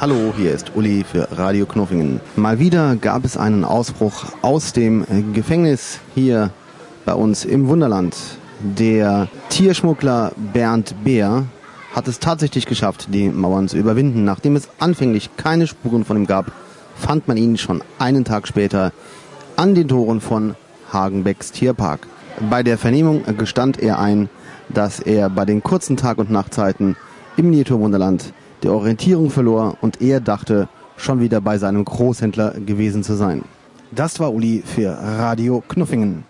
Hallo, hier ist Uli für Radio Knuffingen. Mal wieder gab es einen Ausbruch aus dem Gefängnis hier bei uns im Wunderland. Der Tierschmuggler Bernd Beer hat es tatsächlich geschafft, die Mauern zu überwinden. Nachdem es anfänglich keine Spuren von ihm gab, fand man ihn schon einen Tag später an den Toren von Hagenbecks Tierpark. Bei der Vernehmung gestand er ein, dass er bei den kurzen Tag- und Nachtzeiten im Miniaturwunderland der Orientierung verlor und er dachte, schon wieder bei seinem Großhändler gewesen zu sein. Das war Uli für Radio Knuffingen.